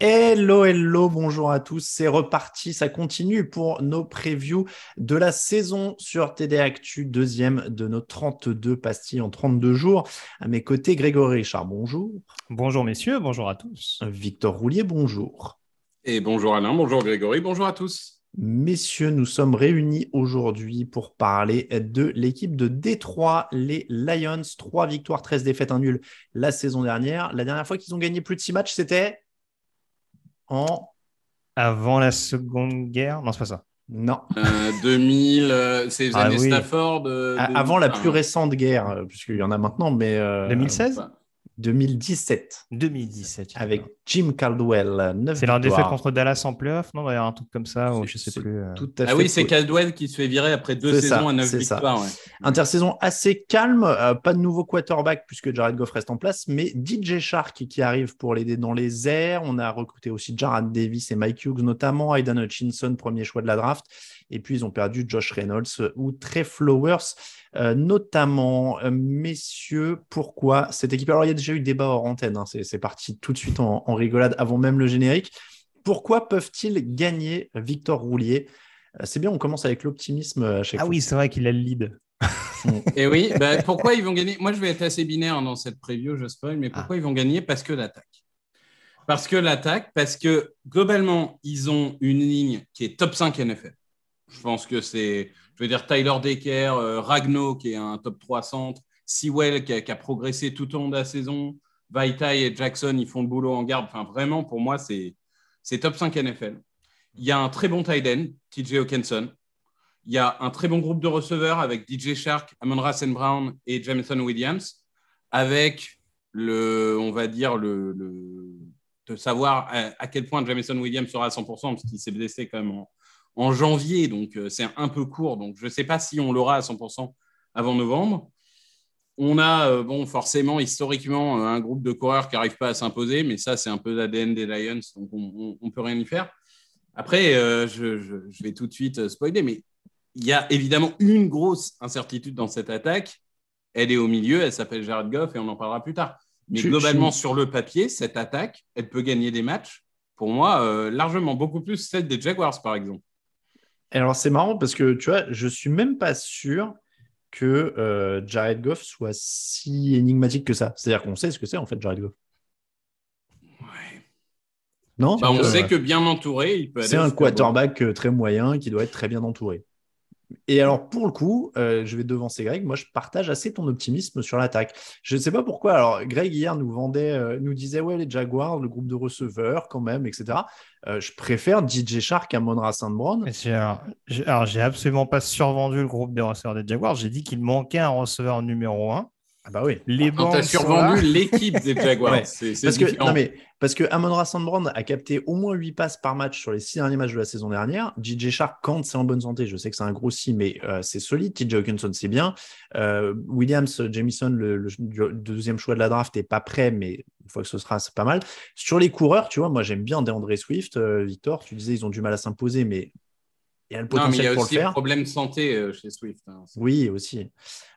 Hello, hello, bonjour à tous. C'est reparti, ça continue pour nos previews de la saison sur TD Actu, deuxième de nos 32 pastilles en 32 jours. À mes côtés, Grégory Richard, bonjour. Bonjour messieurs, bonjour à tous. Victor Roulier, bonjour. Et bonjour Alain, bonjour Grégory, bonjour à tous. Messieurs, nous sommes réunis aujourd'hui pour parler de l'équipe de Détroit, les Lions. Trois victoires, 13 défaites, un nul la saison dernière. La dernière fois qu'ils ont gagné plus de six matchs, c'était en... Avant la Seconde Guerre? Non, c'est pas ça. Non. Euh, 2000, euh, c'est les Ah années oui. Stafford. euh, Avant la plus récente guerre, euh, puisqu'il y en a maintenant, mais... euh, 2016 enfin, 2017, 2017. avec Jim Caldwell. neuf C'est leur défaite victoires. contre Dallas en playoff, non D'ailleurs, un truc comme ça, ou je sais plus. euh. Tout à Ah fait oui, c'est. Caldwell qui se fait virer après deux ça, saisons à 9 c'est ça. victoires. ouais. Intersaison assez calme, euh, pas de nouveau quarterback puisque Jared Goff reste en place, mais DJ Shark qui arrive pour l'aider dans les airs. On a recruté aussi Jared Davis et Mike Hughes notamment, Aidan Hutchinson, premier choix de la draft. Et puis ils ont perdu Josh Reynolds ou Trey Flowers euh, notamment. Euh, messieurs, pourquoi cette équipe? Alors il y a déjà eu débat hors antenne, hein, c'est c'est parti tout de suite en, en rigolade avant même le générique. Pourquoi peuvent-ils gagner Victor Roulier? Euh, C'est bien, on commence avec l'optimisme euh, à chaque Ah fois. oui, c'est vrai qu'il a le lead. Et oui, bah, pourquoi ils vont gagner? Moi, je vais être assez binaire dans cette preview, je spoil, mais pourquoi ils vont gagner? Parce que l'attaque. Parce que l'attaque, parce que globalement, ils ont une ligne qui est top 5 NFL. Je pense que c'est, je veux dire, Tyler Decker, euh, Ragno, qui est un top 3 centre, Sewell, qui a, qui a progressé tout au long de la saison, Vaitai et Jackson, ils font le boulot en garde. Vraiment, pour moi, c'est, top 5 NFL. Il y a un très bon tight end, TJ Hawkinson. Il y a un très bon groupe de receveurs avec DJ Shark, Amon St. Brown et Jameson Williams, avec le, on va dire, de savoir à, à quel point Jameson Williams sera à 100%, parce qu'il s'est blessé quand même en, en janvier, donc euh, c'est un peu court. Donc je ne sais pas si on l'aura à 100% avant novembre. On a, euh, bon, forcément, historiquement, euh, un groupe de coureurs qui n'arrive pas à s'imposer, mais ça, c'est un peu l'ADN des Lions, donc on ne peut rien y faire. Après, euh, je, je- je vais tout de suite spoiler, mais il y a évidemment une grosse incertitude dans cette attaque. Elle est au milieu, elle s'appelle Jared Goff et on en parlera plus tard. Mais globalement, sur le papier, cette attaque, elle peut gagner des matchs. Pour moi, euh, largement, beaucoup plus celle des Jaguars, par exemple. Et Alors c'est marrant parce que tu vois, je suis même pas sûr que euh, Jared Goff soit si énigmatique que ça. C'est-à-dire qu'on sait ce que c'est en fait Jared Goff. Non? Bah, on Euh, sait que bien entouré, il peut c'est un quarterback euh, très moyen qui doit être très bien entouré. Et alors pour le coup, euh, je vais devancer Greg. Moi, je partage assez ton optimisme sur l'attaque. Je ne sais pas pourquoi. Alors Greg hier nous vendait, euh, nous disait ouais les Jaguars, le groupe de receveurs quand même, etc. Euh, je préfère DJ Shark à Monra St. Brown. Mais c'est- alors, j'ai- alors, j'ai absolument pas survendu le groupe des receveurs des Jaguars. J'ai dit qu'il manquait un receveur numéro 1. Ah bah oui. Les bancs t'as survendu l'équipe des Jaguars. Ouais. C'est c'est Parce que, non, mais, parce que Amon-Ra St. Brown a capté au moins 8 passes par match sur les 6 derniers matchs de la saison dernière. DJ Shark, quand c'est en bonne santé, je sais que c'est un gros si, mais euh, c'est solide. TJ Hawkinson, c'est bien. Euh, Williams, Jamison, le, le- le deuxième choix de la draft, n'est pas prêt, mais une fois que ce sera, c'est pas mal. Sur les coureurs, tu vois, moi j'aime bien DeAndre Swift. euh, Victor, tu disais ils ont du mal à s'imposer, mais il y a le Non, mais il potentiel y a pour aussi le faire. problème de santé euh, chez Swift. hein. Oui, aussi.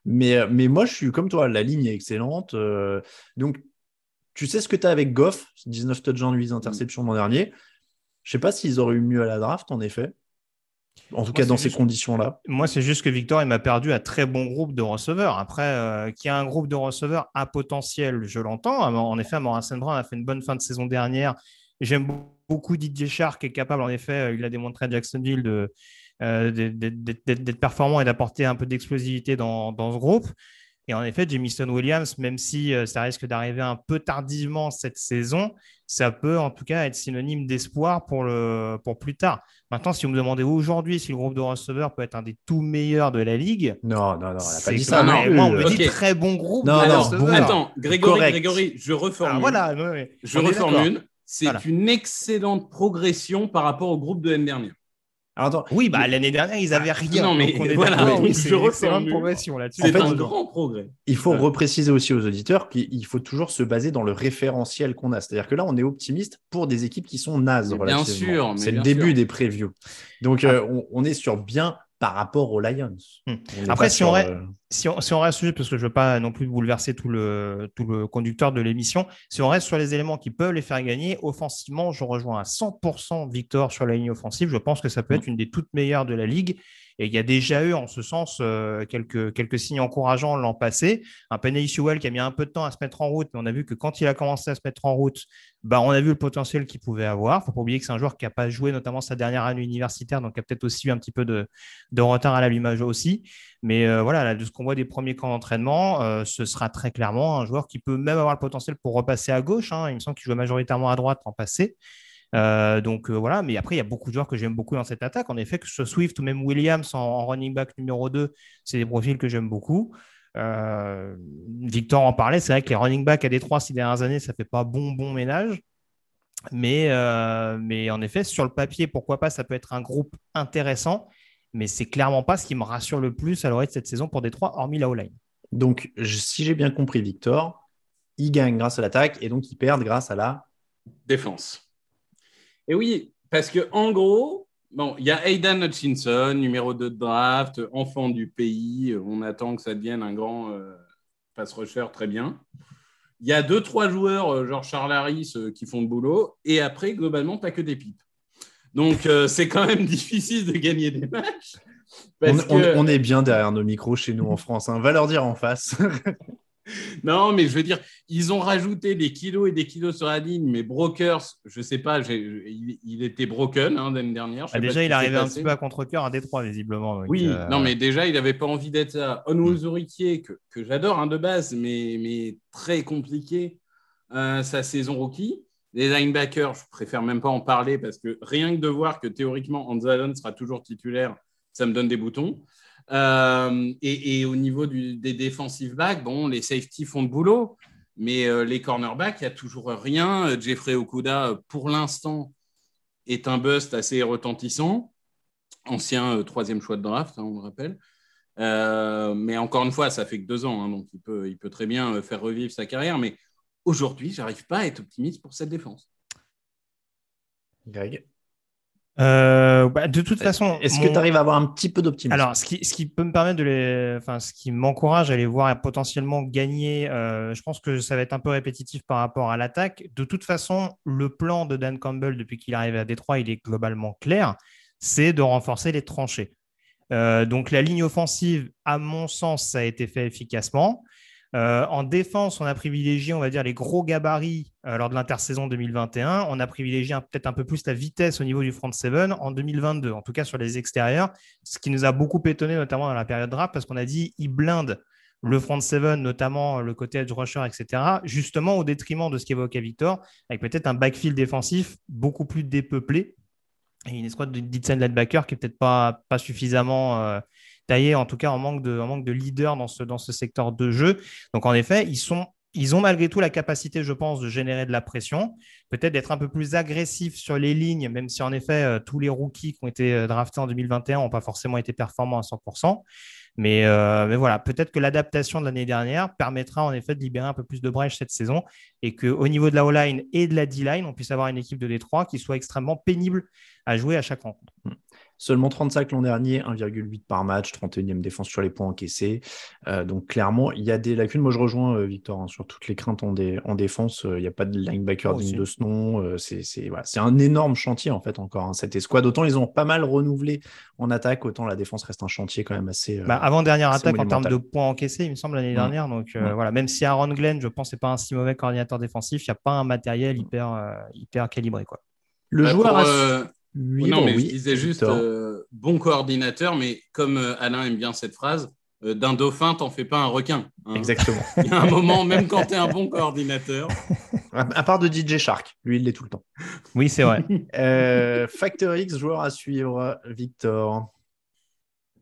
Mais, euh, mais moi, je suis comme toi, la ligne est excellente. euh, donc, tu sais ce que tu as avec Goff, 19 touchdowns, 8 interceptions l'an dernier? Je sais pas s'ils auraient eu mieux à la draft, en effet. En tout cas, dans ces conditions-là. Moi, c'est juste que Victor, il m'a perdu un très bon groupe de receveurs. Après, euh, qu'il y a un groupe de receveurs à potentiel, je l'entends. En effet, Morrison Brown a fait une bonne fin de saison dernière. J'aime beaucoup Didier Shark, qui est capable, en effet, euh, il a démontré à Jacksonville de, euh, d'être performant et d'apporter un peu d'explosivité dans, dans, ce groupe. Et en effet, Jamison Williams, même si euh, ça risque d'arriver un peu tardivement cette saison, ça peut en tout cas être synonyme d'espoir pour, le, pour plus tard. Maintenant, si vous me demandez aujourd'hui si le groupe de receveurs peut être un des tout meilleurs de la ligue. Non, non, non, on n'a pas dit ça. Non, moi, on me dit très bon groupe. Non, non, attends, Grégory, Grégory, je reformule. voilà, je reformule. C'est une excellente progression par rapport au groupe de l'année dernière oui, bah, l'année dernière, ils n'avaient rien. Non, mais voilà, oui, c'est une progression là-dessus. C'est un grand progrès. Il faut repréciser aussi aux auditeurs qu'il faut toujours se baser dans le référentiel qu'on a. C'est-à-dire que là, on est optimiste pour des équipes qui sont nazes. Bien sûr. C'est le début des previews. Donc, ah. euh, on, est sur bien par rapport aux Lions. Hmm. Après, si on, reste, euh, si, on, si on, reste parce que je ne veux pas non plus bouleverser tout le, tout le conducteur de l'émission, si on reste sur les éléments qui peuvent les faire gagner, offensivement, je rejoins à 100% Victor sur la ligne offensive. Je pense que ça peut hmm. être une des toutes meilleures de la ligue. Et il y a déjà eu, en ce sens, euh, quelques, signes encourageants l'an passé. Un Penny Sewell qui a mis un peu de temps à se mettre en route, mais on a vu que quand il a commencé à se mettre en route, bah, on a vu le potentiel qu'il pouvait avoir. Il ne faut pas oublier que c'est un joueur qui n'a pas joué, notamment sa dernière année universitaire, donc il a peut-être aussi eu un petit peu de, retard à l'allumage aussi. Mais euh, voilà, de ce qu'on voit des premiers camps d'entraînement, euh, ce sera très clairement un joueur qui peut même avoir le potentiel pour repasser à gauche. Hein. Il me semble qu'il jouait majoritairement à droite en passé. Euh, donc euh, voilà, mais après, il y a beaucoup de joueurs que j'aime beaucoup dans cette attaque. En effet, que ce soit Swift ou même Williams en, running back numéro 2, c'est des profils que j'aime beaucoup. Euh, Victor en parlait, c'est vrai que les running backs à Détroit ces dernières années, ça fait pas bon bon ménage. Mais, mais en effet, sur le papier, pourquoi pas, ça peut être un groupe intéressant, mais c'est clairement pas ce qui me rassure le plus à l'oreille de cette saison pour Détroit, hormis la O-line. Donc, si j'ai bien compris, Victor, ils gagnent grâce à l'attaque et donc ils perdent grâce à la défense. Et oui, parce que en gros, bon, il y a Aidan Hutchinson, numéro 2 de draft, enfant du pays. On attend que ça devienne un grand euh, pass rusher très bien. Il y a deux, trois joueurs, euh, genre Charles Harris, euh, qui font le boulot. Et après, globalement, pas que des pipes. Donc, c'est quand même difficile de gagner des matchs. On, est bien derrière nos micros chez nous en France. Hein. Va leur dire en face. non, mais je veux dire, ils ont rajouté des kilos et des kilos sur la ligne, mais Brokers, je sais pas, il, était broken hein, l'année dernière. Ah, déjà, il arrivait un petit peu à contre-cœur à Détroit, visiblement. oui, euh, non, mais déjà, il n'avait pas envie d'être là. Onwuzurikier, que, que j'adore hein, de base, mais, mais très compliqué euh, sa saison rookie. Les linebackers, je préfère même pas en parler parce que rien que de voir que théoriquement Anzalon sera toujours titulaire, ça me donne des boutons. Euh, et, au niveau des defensive backs, bon, les safety font le boulot, mais euh, les cornerbacks, il n'y a toujours rien. Euh, Jeffrey Okuda, pour l'instant, est un bust assez retentissant. Ancien troisième choix de draft, hein, on le rappelle. mais encore une fois, ça fait que deux ans, hein, donc il peut, il peut très bien faire revivre sa carrière. Mais aujourd'hui, j'arrive pas à être optimiste pour cette défense. Greg? Euh, bah, de toute façon, est-ce que tu arrives à avoir un petit peu d'optimisme? Alors, ce qui, ce qui, peut me permettre de les, enfin, ce qui m'encourage à les voir potentiellement gagner, euh, je pense que ça va être un peu répétitif par rapport à l'attaque. De toute façon, le plan de Dan Campbell depuis qu'il est arrivé à Détroit, il est globalement clair, c'est de renforcer les tranchées. Euh, donc, la ligne offensive, à mon sens, ça a été fait efficacement. Euh, en défense, on a privilégié, on va dire, les gros gabarits euh, lors de l'intersaison 2021. On a privilégié peut-être un peu plus la vitesse au niveau du front seven en 2022, en tout cas sur les extérieurs, ce qui nous a beaucoup étonné, notamment dans la période draft, parce qu'on a dit il blinde le front seven, notamment le côté edge rusher, etc., justement au détriment de ce qu'évoquait Victor, avec peut-être un backfield défensif beaucoup plus dépeuplé et une escouade de Ditsen linebacker qui n'est peut-être pas, pas suffisamment. Euh, taillé en tout cas en manque de, de leader dans ce, dans secteur de jeu. Donc en effet, ils, ils ont malgré tout la capacité, je pense, de générer de la pression, peut-être d'être un peu plus agressif sur les lignes, même si en effet, euh, tous les rookies qui ont été euh, draftés en 2021 n'ont pas forcément été performants à 100%. Mais, mais voilà, peut-être que l'adaptation de l'année dernière permettra en effet de libérer un peu plus de brèche cette saison et qu'au niveau de la O-line et de la D-line, on puisse avoir une équipe de Détroit qui soit extrêmement pénible à jouer à chaque rencontre. Mm. Seulement 35 l'an dernier, 1,8 par match, 31e défense sur les points encaissés. Euh, donc clairement, il y a des lacunes. Moi, je rejoins euh, Victor hein, sur toutes les craintes en, défense. Euh, il n'y a pas de linebacker digne de ce nom. c'est un énorme chantier en fait encore hein, cette escouade. Autant ils ont pas mal renouvelé en attaque, autant la défense reste un chantier quand même assez. Bah, avant dernière attaque en termes de points encaissés, il me semble l'année dernière. Donc voilà, même si Aaron Glenn, je pense, n'est pas un si mauvais coordinateur défensif, il n'y a pas un matériel hyper hyper calibré quoi. Le bah, joueur non, mais je disais juste euh, bon coordinateur, mais comme euh, Alain aime bien cette phrase, euh, d'un dauphin, t'en fais pas un requin. Hein. Exactement. Il y a un moment, même quand tu es un bon coordinateur. À part de DJ Shark, lui, il l'est tout le temps. Oui, c'est vrai. Factor X, joueur à suivre, Victor.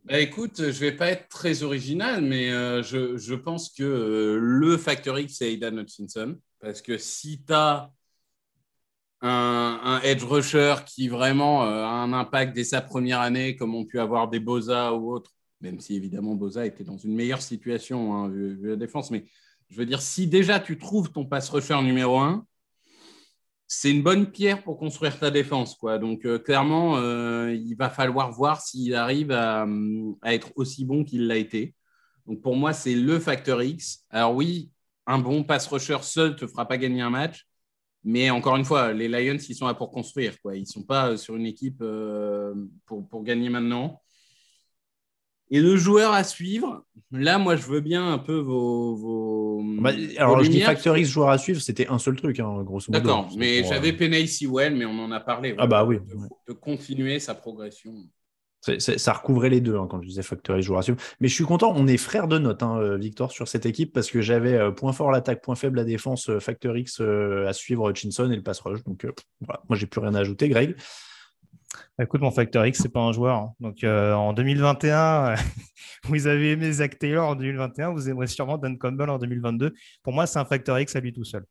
Bah, écoute, je vais pas être très original, mais je, je, pense que le Factor X, c'est Aidan Hutchinson. Parce que si tu as un, edge rusher qui vraiment euh, a un impact dès sa première année, comme ont pu avoir des Boza ou autres, même si évidemment Boza était dans une meilleure situation hein, vu, la défense. Mais je veux dire, si déjà tu trouves ton pass rusher numéro un, c'est une bonne pierre pour construire ta défense. Quoi. Donc euh, clairement, euh, il va falloir voir s'il arrive à, être aussi bon qu'il l'a été. Donc pour moi, c'est le facteur X. Alors oui, un bon pass rusher seul ne te fera pas gagner un match. Mais encore une fois, les Lions, ils sont là pour construire. Quoi. Ils ne sont pas sur une équipe euh, pour, gagner maintenant. Et le joueur à suivre, là, moi, je veux bien un peu vos. vos bah, alors, je dis Factor X, joueur à suivre, c'était un seul truc, hein, grosso modo. D'accord, mais j'avais euh... Penay Sewell, mais on en a parlé. Ah, bah oui. de continuer sa progression ça recouvrait les deux hein, quand je disais Factory joueur à Mais je suis content, on est frère de notes, hein, euh, Victor, sur cette équipe parce que j'avais euh, point fort l'attaque, point faible la défense, euh, Factor X à suivre Hutchinson et le pass rush. Donc voilà, moi j'ai plus rien à ajouter, Greg. Bah, écoute, mon Factor X, c'est pas un joueur. Hein. Donc en 2021, vous avez aimé Zach Taylor en 2021, vous aimerez sûrement Dan Campbell en 2022. Pour moi, c'est un Factor X à lui tout seul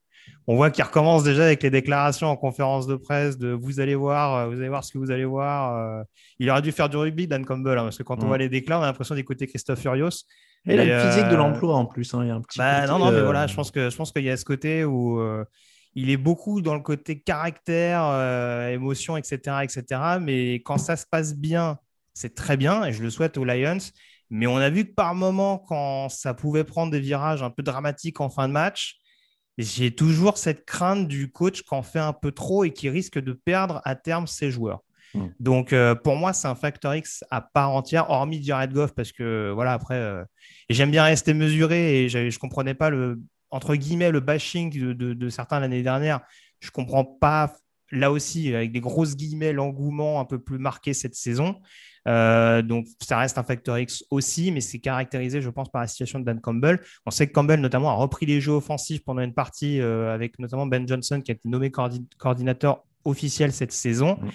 on voit qu'il recommence déjà avec les déclarations en conférence de presse de vous allez voir, euh, vous allez voir ce que vous allez voir. Euh. Il aurait dû faire du rugby, Dan Campbell, hein, parce que quand on voit les déclats, on a l'impression d'écouter Christophe Furios. Et, la physique de euh, l'emploi en plus. Hein, bah, non, non, mais voilà, je pense que je pense qu'il y a ce côté où il est beaucoup dans le côté caractère, émotion, etc., etc. Mais quand ça se passe bien, c'est très bien, et je le souhaite aux Lions. Mais on a vu que par moment, quand ça pouvait prendre des virages un peu dramatiques en fin de match, j'ai toujours cette crainte du coach qui en fait un peu trop et qui risque de perdre à terme ses joueurs. Hmm. Donc, euh, pour moi, c'est un facteur X à part entière, hormis Jared Goff, parce que, voilà, après, euh, j'aime bien rester mesuré et je ne comprenais pas le, entre guillemets, le bashing de, certains l'année dernière. Je ne comprends pas, là aussi, avec des grosses guillemets, l'engouement un peu plus marqué cette saison. Euh, donc, ça reste un facteur X aussi, mais c'est caractérisé, je pense, par la situation de Dan Campbell. On sait que Campbell, notamment, a repris les jeux offensifs pendant une partie euh, avec notamment Ben Johnson, qui a été nommé coordinateur officiel cette saison. Mm.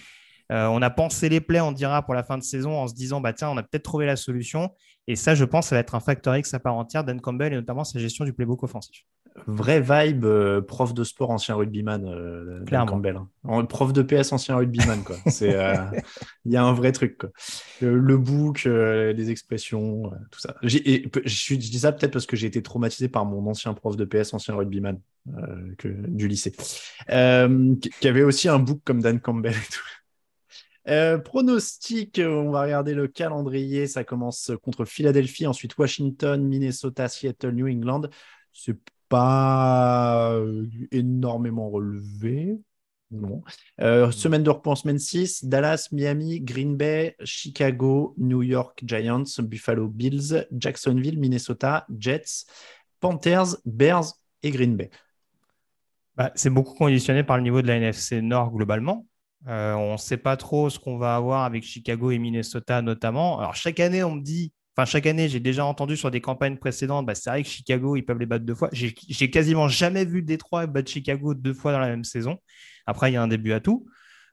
Euh, on a pensé les plays, on dira, pour la fin de saison en se disant, bah, tiens, on a peut-être trouvé la solution. Et ça, je pense, ça va être un facteur X à part entière, Dan Campbell, et notamment sa gestion du playbook offensif. Vraie vibe, euh, prof de sport, ancien rugbyman, euh, Dan Campbell. Hein. Prof de PS, ancien rugbyman. quoi. Il y a un vrai truc. Quoi. Le, book, les expressions, tout ça. Et, je, dis ça peut-être parce que j'ai été traumatisé par mon ancien prof de PS, ancien rugbyman que, du lycée, qui avait aussi un book comme Dan Campbell et tout. Euh, pronostic, euh, on va regarder le calendrier. Ça commence contre Philadelphie, ensuite Washington, Minnesota, Seattle, New England. C'est pas euh, énormément relevé. Non. semaine de repos semaine 6, Dallas, Miami, Green Bay, Chicago, New York Giants, Buffalo Bills, Jacksonville, Minnesota, Jets, Panthers, Bears et Green Bay. Bah, c'est beaucoup conditionné par le niveau de la NFC Nord globalement. Euh, on ne sait pas trop ce qu'on va avoir avec Chicago et Minnesota notamment. Alors chaque année, on me dit, enfin chaque année, j'ai déjà entendu sur des campagnes précédentes, bah, c'est vrai que Chicago, ils peuvent les battre deux fois. J'ai quasiment jamais vu Détroit battre Chicago deux fois dans la même saison. Après, il y a un début à tout.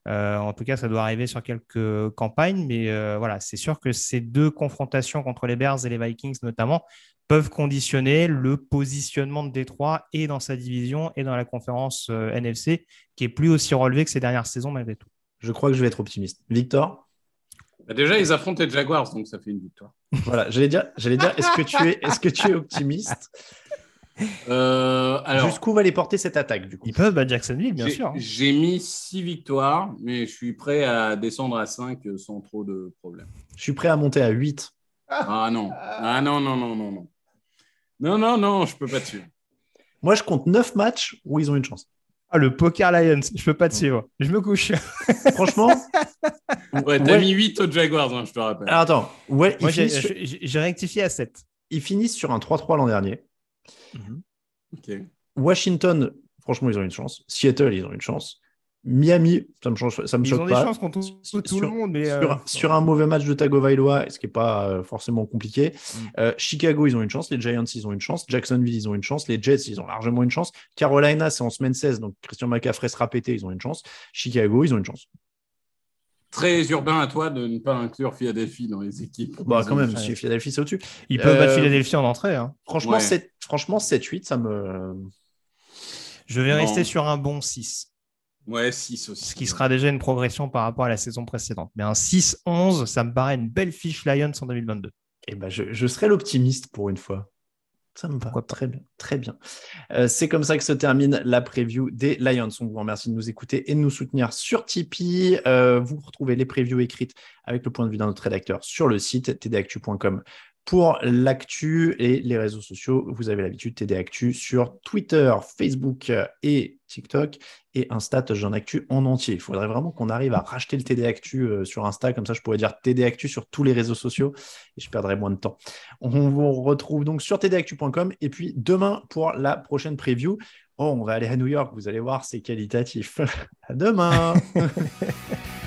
Euh, en tout cas, ça doit arriver sur quelques campagnes, mais euh, voilà, c'est sûr que ces deux confrontations contre les Bears et les Vikings notamment peuvent conditionner le positionnement de Détroit et dans sa division et dans la conférence euh, NFC, qui est plus aussi relevé que ces dernières saisons malgré tout. Je crois que je vais être optimiste. Victor? Bah, déjà, ils affrontent les Jaguars, donc ça fait une victoire. Voilà, j'allais dire, j'allais dire, est-ce que tu es, est-ce que tu es optimiste? Euh, alors, Jusqu'où va les porter cette attaque du coup? Ils peuvent Jacksonville, bien sûr. J'ai mis 6 victoires, mais je suis prêt à descendre à 5 sans trop de problèmes. Je suis prêt à monter à 8. Ah non, ah non, non, non, non, non. Non, non, non, je peux pas te suivre. Moi, je compte 9 matchs où ils ont une chance. Ah, le Poker Lions, je peux pas te suivre. Je me couche. Franchement. ouais, t'as mis 8 aux Jaguars, hein, je te rappelle. Alors, attends, ouais, Moi, j'ai rectifié à 7. Ils finissent sur un 3-3 l'an dernier. Ok. Washington, franchement, ils ont une chance. Seattle, ils ont une chance. Miami, ça me change, ça me ils choque ont pas. des chances contre tout, tout le monde, mais sur, euh, sur un mauvais match de Tagovailoa, ce qui n'est pas euh, forcément compliqué. Mm. Euh, Chicago, ils ont une chance. Les Giants, ils ont une chance. Jacksonville, ils ont une chance. Les Jets, ils ont largement une chance. Carolina, c'est en semaine 16, donc Christian McCaffrey sera pété, ils ont une chance. Chicago, ils ont une chance. Très urbain à toi de ne pas inclure Philadelphie dans les équipes. Bah, quand même, si Philadelphie, c'est au-dessus. Ils peuvent Euh, battre Philadelphie en entrée. hein. Franchement, Ouais. 7, franchement 7-8, ça me. Je vais Non. rester sur un bon 6, Ouais, 6 aussi. ce qui sera déjà une progression par rapport à la saison précédente. Mais un 6-11, ça me paraît une belle fiche Lions en 2022. Eh ben, je, je serai l'optimiste pour une fois. Ça me va. Très bien. Très bien. Euh, c'est comme ça que se termine la preview des Lions. On vous remercie de nous écouter et de nous soutenir sur Tipeee. Euh, vous retrouvez les previews écrites avec le point de vue d'un autre rédacteur sur le site tdactu.com pour l'actu et les réseaux sociaux. Vous avez l'habitude, TD Actu sur Twitter, Facebook et TikTok et Insta, j'en actu en entier. Il faudrait vraiment qu'on arrive à racheter le TD Actu euh, sur Insta, comme ça je pourrais dire TD Actu sur tous les réseaux sociaux et je perdrai moins de temps. On vous retrouve donc sur tdactu.com et puis demain pour la prochaine preview. Oh, on va aller à New York, vous allez voir, c'est qualitatif. à demain.